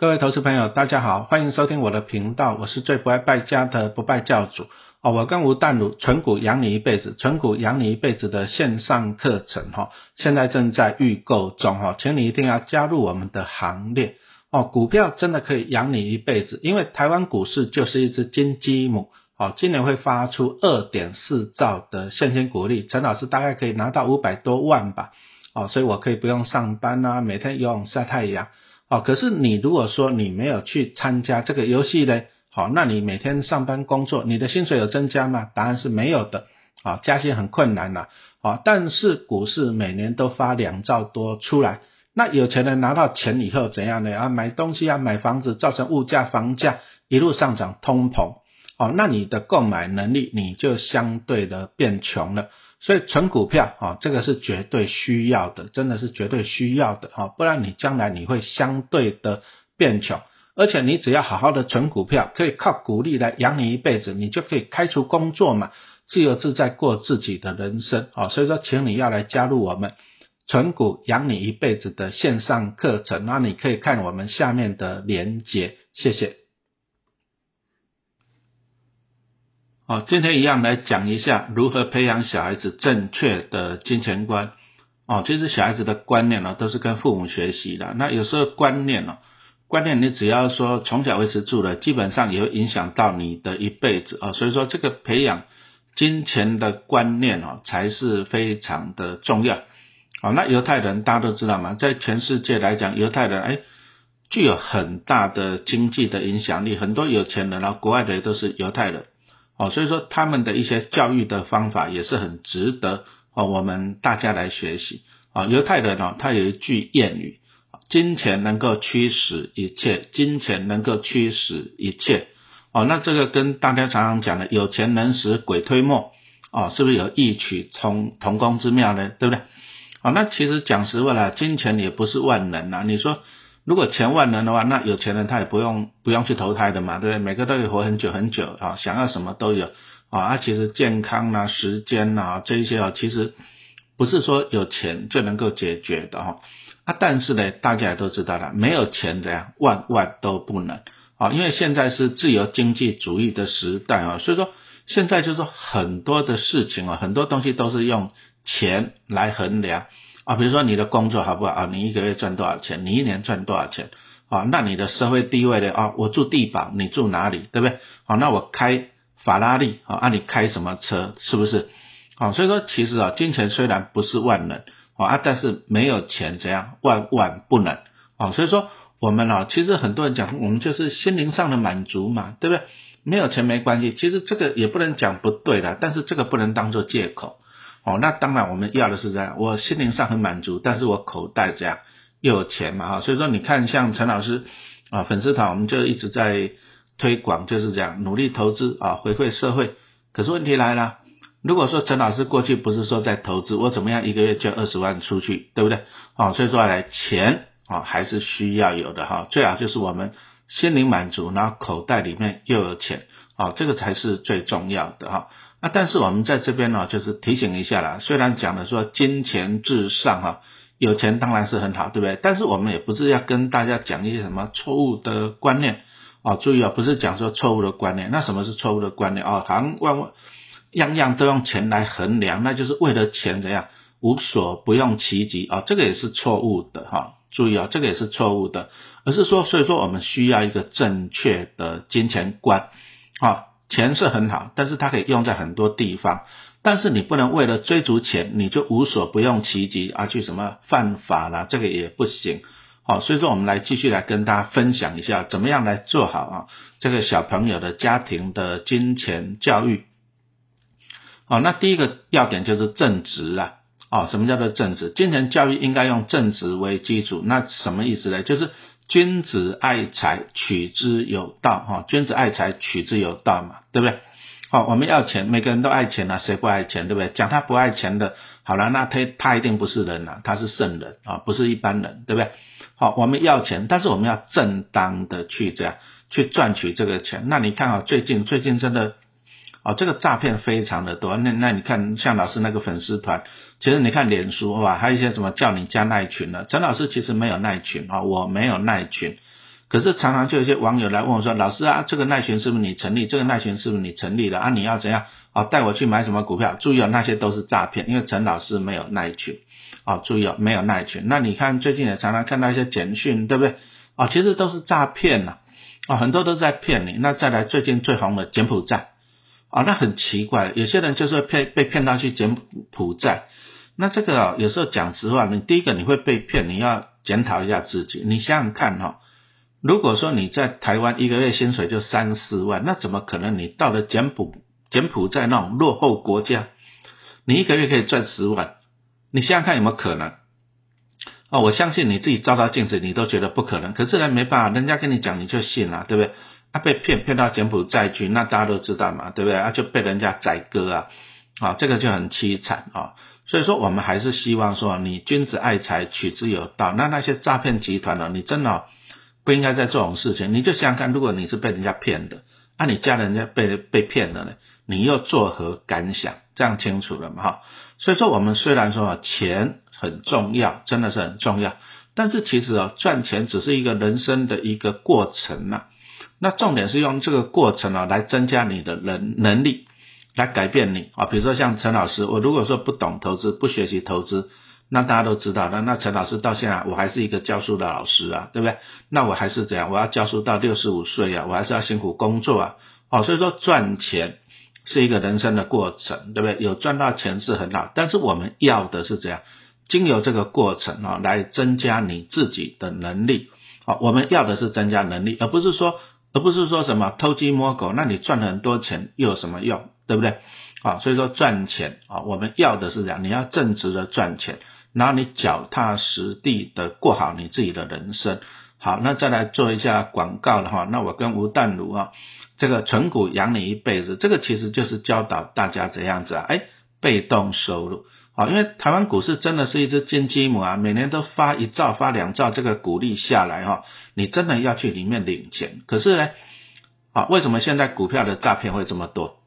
各位投资朋友，大家好，欢迎收听我的频道，我是最不爱败家的不败教主哦。我跟吴淡如纯股养你一辈子，纯股养你一辈子的线上课程哈，现在正在预购中哈，请你一定要加入我们的行列哦。股票真的可以养你一辈子，因为台湾股市就是一只金鸡母哦，今年会发出二点四兆的现金股利，陈老师大概可以拿到五百多万吧哦，所以我可以不用上班啊，每天游泳晒太阳。哦，可是你如果说你没有去参加这个游戏呢，好，那你每天上班工作，你的薪水有增加吗？答案是没有的，啊，加薪很困难呐，啊，但是股市每年都发两兆多出来，那有钱人拿到钱以后怎样呢？啊，买东西啊，买房子，造成物价、房价一路上涨，通膨，哦，那你的购买能力你就相对的变穷了。所以存股票啊，这个是绝对需要的，真的是绝对需要的啊，不然你将来你会相对的变穷，而且你只要好好的存股票，可以靠股利来养你一辈子，你就可以开除工作嘛，自由自在过自己的人生啊。所以说，请你要来加入我们存股养你一辈子的线上课程，那你可以看我们下面的连结，谢谢。好，今天一样来讲一下如何培养小孩子正确的金钱观。哦，其实小孩子的观念呢，都是跟父母学习的。那有时候观念呢，观念你只要说从小维持住了，基本上也会影响到你的一辈子啊。所以说，这个培养金钱的观念哦，才是非常的重要。好，那犹太人大家都知道嘛，在全世界来讲，犹太人哎，具有很大的经济的影响力，很多有钱人啊，国外的也都是犹太人。哦，所以说他们的一些教育的方法也是很值得哦，我们大家来学习啊。犹太人呢，他有一句谚语：金钱能够驱使一切，金钱能够驱使一切。哦，那这个跟大家常常讲的“有钱能使鬼推磨”哦，是不是有异曲同同工之妙呢？对不对？哦，那其实讲实话啦，金钱也不是万能啊。你说。如果钱万能的话，那有钱人他也不用不用去投胎的嘛，对不对？每个都可以活很久很久啊，想要什么都有啊。啊，其实健康啊、时间啊这一些啊，其实不是说有钱就能够解决的哈。啊，但是呢，大家也都知道了，没有钱这样万万都不能啊，因为现在是自由经济主义的时代啊，所以说现在就是说很多的事情啊，很多东西都是用钱来衡量。啊，比如说你的工作好不好啊？你一个月赚多少钱？你一年赚多少钱？啊，那你的社会地位呢？啊，我住地堡，你住哪里？对不对？好，那我开法拉利，啊，那你开什么车？是不是？啊，所以说其实啊，金钱虽然不是万能，啊，但是没有钱怎样？万万不能。啊，所以说我们啊，其实很多人讲，我们就是心灵上的满足嘛，对不对？没有钱没关系，其实这个也不能讲不对的，但是这个不能当做借口。哦，那当然我们要的是这样，我心灵上很满足，但是我口袋这样又有钱嘛哈，所以说你看像陈老师啊粉丝团，我们就一直在推广，就是这样努力投资啊回馈社会。可是问题来了，如果说陈老师过去不是说在投资，我怎么样一个月捐二十万出去，对不对？哦，所以说来钱啊还是需要有的哈，最好就是我们心灵满足，然后口袋里面又有钱啊，这个才是最重要的哈。那但是我们在这边呢，就是提醒一下啦。虽然讲的说金钱至上哈，有钱当然是很好，对不对？但是我们也不是要跟大家讲一些什么错误的观念哦。注意啊，不是讲说错误的观念。那什么是错误的观念哦？好像万万样样都用钱来衡量，那就是为了钱怎样无所不用其极啊？这个也是错误的哈。注意啊，这个也是错误的，而是说，所以说我们需要一个正确的金钱观啊。钱是很好，但是它可以用在很多地方。但是你不能为了追逐钱，你就无所不用其极啊，去什么犯法啦，这个也不行。好，所以说我们来继续来跟大家分享一下，怎么样来做好啊这个小朋友的家庭的金钱教育。好，那第一个要点就是正直啊。哦，什么叫做正直？金钱教育应该用正直为基础。那什么意思呢？就是君子爱财，取之有道。哈，君子爱财，取之有道嘛，对不对？好，我们要钱，每个人都爱钱啊，谁不爱钱，对不对？讲他不爱钱的，好了，那他他一定不是人啊，他是圣人啊，不是一般人，对不对？好，我们要钱，但是我们要正当的去这样去赚取这个钱。那你看啊，最近最近真的。哦，这个诈骗非常的多。那那你看，像老师那个粉丝团，其实你看脸书吧，还有一些什么叫你加耐群的。陈老师其实没有耐群啊，我没有耐群。可是常常就有些网友来问我说：“老师啊，这个奈群是不是你成立？这个奈群是不是你成立的啊？你要怎样？啊，带我去买什么股票？注意哦，那些都是诈骗，因为陈老师没有奈群。哦，注意哦，没有奈群。那你看最近也常常看到一些简讯，对不对？哦，其实都是诈骗呐。哦，很多都在骗你。那再来最近最红的柬埔寨。啊，那很奇怪，有些人就是骗被骗到去柬埔寨。那这个有时候讲实话，你第一个你会被骗，你要检讨一下自己。你想想看哈，如果说你在台湾一个月薪水就三四万，那怎么可能你到了柬埔柬埔寨那种落后国家，你一个月可以赚十万？你想想看有没有可能？哦，我相信你自己照照镜子，你都觉得不可能。可是呢，没办法，人家跟你讲你就信了，对不对？啊，被骗骗到柬埔寨去，那大家都知道嘛，对不对？啊，就被人家宰割啊，啊，这个就很凄惨啊。所以说，我们还是希望说，你君子爱财，取之有道。那那些诈骗集团呢，你真的不应该在这种事情。你就想想看，如果你是被人家骗的，啊，你家人家被被骗了呢，你又作何感想？这样清楚了嘛？哈。所以说，我们虽然说钱很重要，真的是很重要，但是其实啊，赚钱只是一个人生的一个过程呐。那重点是用这个过程啊，来增加你的能能力，来改变你啊。比如说像陈老师，我如果说不懂投资，不学习投资，那大家都知道的。那陈老师到现在我还是一个教书的老师啊，对不对？那我还是怎样？我要教书到六十五岁啊，我还是要辛苦工作啊。哦，所以说赚钱是一个人生的过程，对不对？有赚到钱是很好，但是我们要的是怎样？经由这个过程啊，来增加你自己的能力。好，我们要的是增加能力，而不是说。而不是说什么偷鸡摸狗，那你赚了很多钱又有什么用，对不对？啊，所以说赚钱啊，我们要的是这样，你要正直的赚钱，然后你脚踏实地的过好你自己的人生。好，那再来做一下广告的话，那我跟吴淡如啊，这个存股养你一辈子，这个其实就是教导大家怎样子啊，哎，被动收入。啊，因为台湾股市真的是一只金鸡母啊，每年都发一兆、发两兆这个股利下来哈，你真的要去里面领钱。可是呢，啊，为什么现在股票的诈骗会这么多？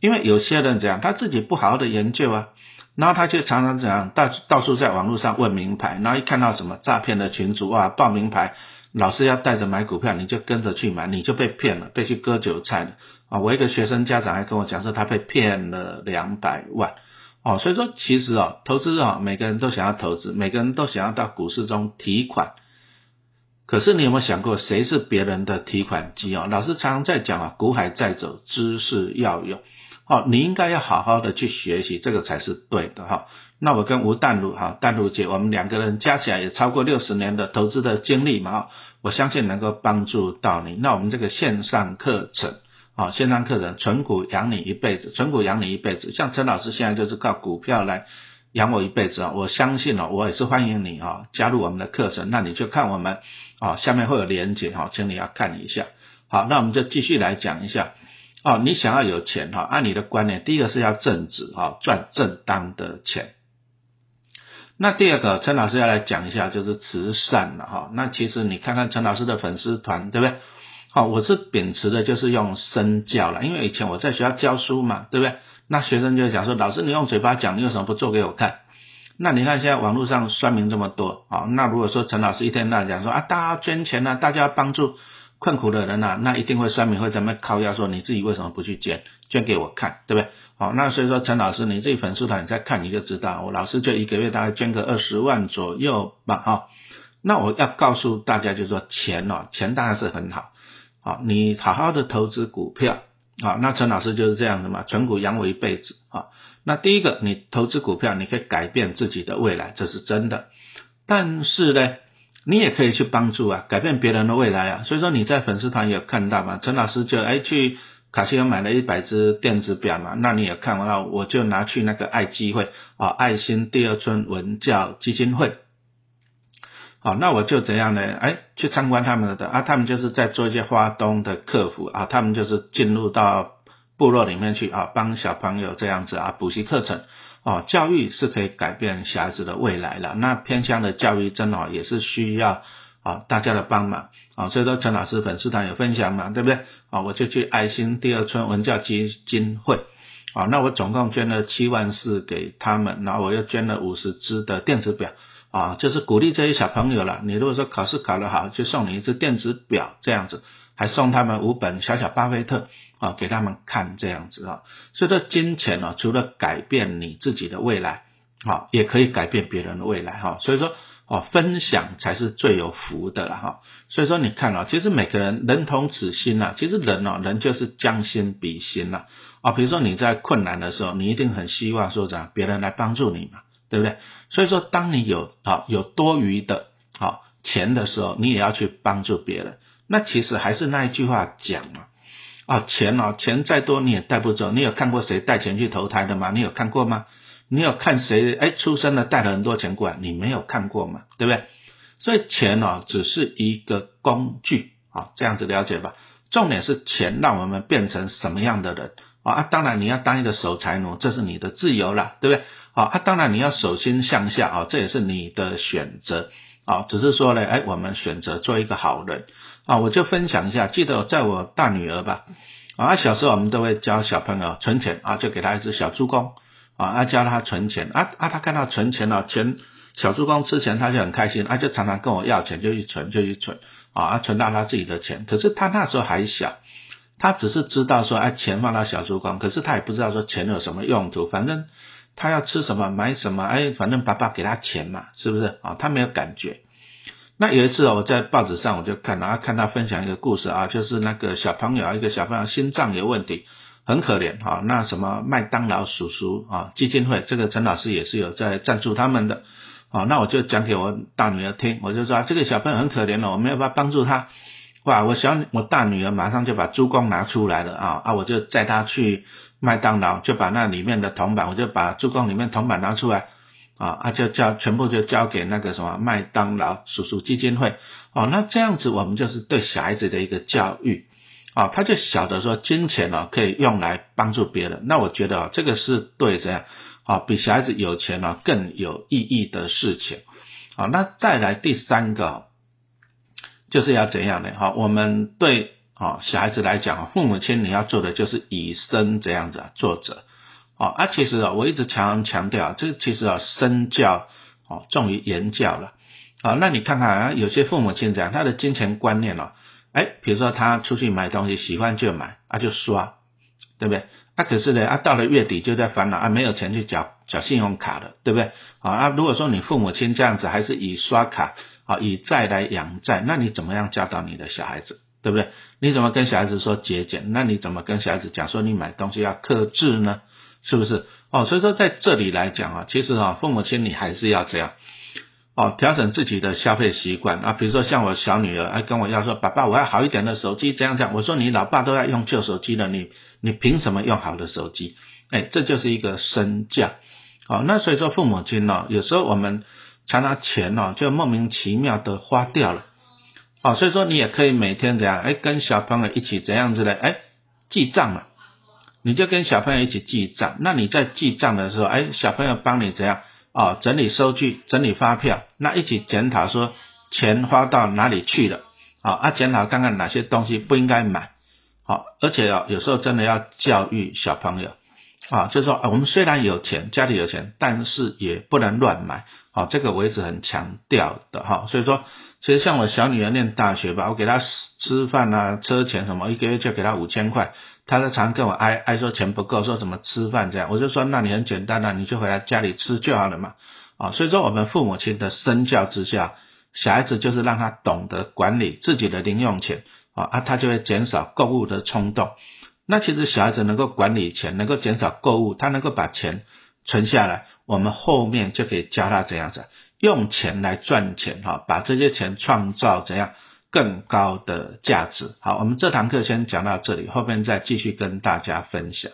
因为有些人怎样，他自己不好好的研究啊，然后他就常常怎样到到处在网络上问名牌，然后一看到什么诈骗的群主啊，报名牌，老师要带着买股票，你就跟着去买，你就被骗了，被去割韭菜了啊！我一个学生家长还跟我讲说，他被骗了两百万。哦，所以说其实啊，投资啊，每个人都想要投资，每个人都想要到股市中提款。可是你有没有想过，谁是别人的提款机啊？老师常常在讲啊，股海在走，知识要有。哦，你应该要好好的去学习，这个才是对的哈。那我跟吴淡如哈，淡如姐，我们两个人加起来也超过六十年的投资的经历嘛，我相信能够帮助到你。那我们这个线上课程。啊，线上课程，存股养你一辈子，存股养你一辈子。像陈老师现在就是靠股票来养我一辈子啊！我相信哦，我也是欢迎你啊，加入我们的课程。那你就看我们啊，下面会有连接哈，请你要看一下。好，那我们就继续来讲一下哦。你想要有钱哈，按你的观念，第一个是要正直哈，赚正当的钱。那第二个，陈老师要来讲一下就是慈善了哈。那其实你看看陈老师的粉丝团，对不对？好，我是秉持的，就是用身教了，因为以前我在学校教书嘛，对不对？那学生就讲说，老师你用嘴巴讲，你为什么不做给我看？那你看现在网络上酸民这么多，啊，那如果说陈老师一天到晚讲说啊，大家捐钱呐，大家帮助困苦的人呐，那一定会酸民会怎么靠要说你自己为什么不去捐，捐给我看，对不对？好，那所以说陈老师你自己粉丝团你再看你就知道，我老师就一个月大概捐个二十万左右吧，哈。那我要告诉大家就是说钱哦，钱当然是很好。好，你好好的投资股票啊，那陈老师就是这样的嘛，存股养我一辈子啊。那第一个，你投资股票，你可以改变自己的未来，这是真的。但是呢，你也可以去帮助啊，改变别人的未来啊。所以说你在粉丝团有看到嘛，陈老师就哎去卡西欧买了一百只电子表嘛，那你也看完了，我就拿去那个爱机会啊，爱心第二春文教基金会。好，那我就怎样呢？哎，去参观他们的啊，他们就是在做一些花东的客服啊，他们就是进入到部落里面去啊，帮小朋友这样子啊，补习课程哦，教育是可以改变小孩子的未来了。那偏乡的教育真的也是需要啊大家的帮忙啊，所以说陈老师粉丝团有分享嘛，对不对？啊，我就去爱心第二村文教基金会啊，那我总共捐了七万四给他们，然后我又捐了五十支的电子表。啊，就是鼓励这些小朋友了。你如果说考试考得好，就送你一只电子表这样子，还送他们五本小小巴菲特啊给他们看这样子啊。所以说金钱呢，除了改变你自己的未来，好，也可以改变别人的未来哈。所以说哦，分享才是最有福的了哈。所以说你看啊，其实每个人人同此心呐，其实人哦，人就是将心比心呐啊。比如说你在困难的时候，你一定很希望说这样别人来帮助你嘛。对不对？所以说，当你有啊有多余的啊钱的时候，你也要去帮助别人。那其实还是那一句话讲嘛，啊钱哦，钱再多你也带不走。你有看过谁带钱去投胎的吗？你有看过吗？你有看谁哎出生了带了很多钱过来？你没有看过嘛，对不对？所以钱哦只是一个工具啊，这样子了解吧。重点是钱让我们变成什么样的人。啊，当然你要当一个守财奴，这是你的自由了，对不对？啊，当然你要手心向下啊，这也是你的选择啊。只是说呢，哎，我们选择做一个好人啊。我就分享一下，记得在我大女儿吧，啊，小时候我们都会教小朋友存钱啊，就给他一只小猪公啊，教他存钱啊啊，他看到存钱了，钱小猪公吃钱他就很开心，啊，就常常跟我要钱，就去存就去存啊，存到他自己的钱。可是他那时候还小。他只是知道说，哎，钱放到小猪公，可是他也不知道说钱有什么用途。反正他要吃什么买什么，哎，反正爸爸给他钱嘛，是不是啊？他没有感觉。那有一次我在报纸上我就看，然后看他分享一个故事啊，就是那个小朋友，一个小朋友心脏有问题，很可怜哈。那什么麦当劳叔叔啊基金会，这个陈老师也是有在赞助他们的。啊，那我就讲给我大女儿听，我就说这个小朋友很可怜了，我们要不要帮助他？哇！我小我大女儿马上就把珠光拿出来了啊啊！我就载她去麦当劳，就把那里面的铜板，我就把珠光里面铜板拿出来啊啊！就交全部就交给那个什么麦当劳叔叔基金会哦。那这样子我们就是对小孩子的一个教育啊，他就晓得说金钱呢可以用来帮助别人。那我觉得这个是对这样啊，比小孩子有钱呢更有意义的事情啊。那再来第三个。就是要怎样的哈？我们对啊小孩子来讲，父母亲你要做的就是以身这样子啊作者哦啊，其实啊我一直强强调，这其实啊身教哦重于言教了啊。那你看看啊，有些父母亲这样，他的金钱观念哦，哎，比如说他出去买东西，喜欢就买啊就刷，对不对？啊可是呢啊到了月底就在烦恼啊没有钱去缴缴信用卡了，对不对？啊啊如果说你父母亲这样子，还是以刷卡。啊，以债来养债，那你怎么样教导你的小孩子，对不对？你怎么跟小孩子说节俭？那你怎么跟小孩子讲说你买东西要克制呢？是不是？哦，所以说在这里来讲啊，其实啊，父母亲你还是要这样，哦，调整自己的消费习惯啊。比如说像我小女儿，哎，跟我要说，爸爸，我要好一点的手机，这样讲。我说你老爸都要用旧手机了，你你凭什么用好的手机？哎，这就是一个身教。哦，那所以说父母亲呢，有时候我们。常常钱哦，就莫名其妙的花掉了，哦，所以说你也可以每天怎样，哎，跟小朋友一起怎样子的，哎，记账嘛，你就跟小朋友一起记账。那你在记账的时候，哎，小朋友帮你怎样，哦，整理收据，整理发票，那一起检讨说钱花到哪里去了，啊，啊，检讨看看哪些东西不应该买，好，而且哦，有时候真的要教育小朋友。啊，就是说，我们虽然有钱，家里有钱，但是也不能乱买。啊，这个我一直很强调的哈。所以说，其实像我小女儿念大学吧，我给她吃饭啊、车钱什么，一个月就给她五千块，她就常跟我哀哀说钱不够，说怎么吃饭这样。我就说，那你很简单了，你就回来家里吃就好了嘛。啊，所以说我们父母亲的身教之下，小孩子就是让他懂得管理自己的零用钱啊，啊，他就会减少购物的冲动。那其实小孩子能够管理钱，能够减少购物，他能够把钱存下来，我们后面就可以教他怎样子用钱来赚钱哈，把这些钱创造怎样更高的价值。好，我们这堂课先讲到这里，后面再继续跟大家分享。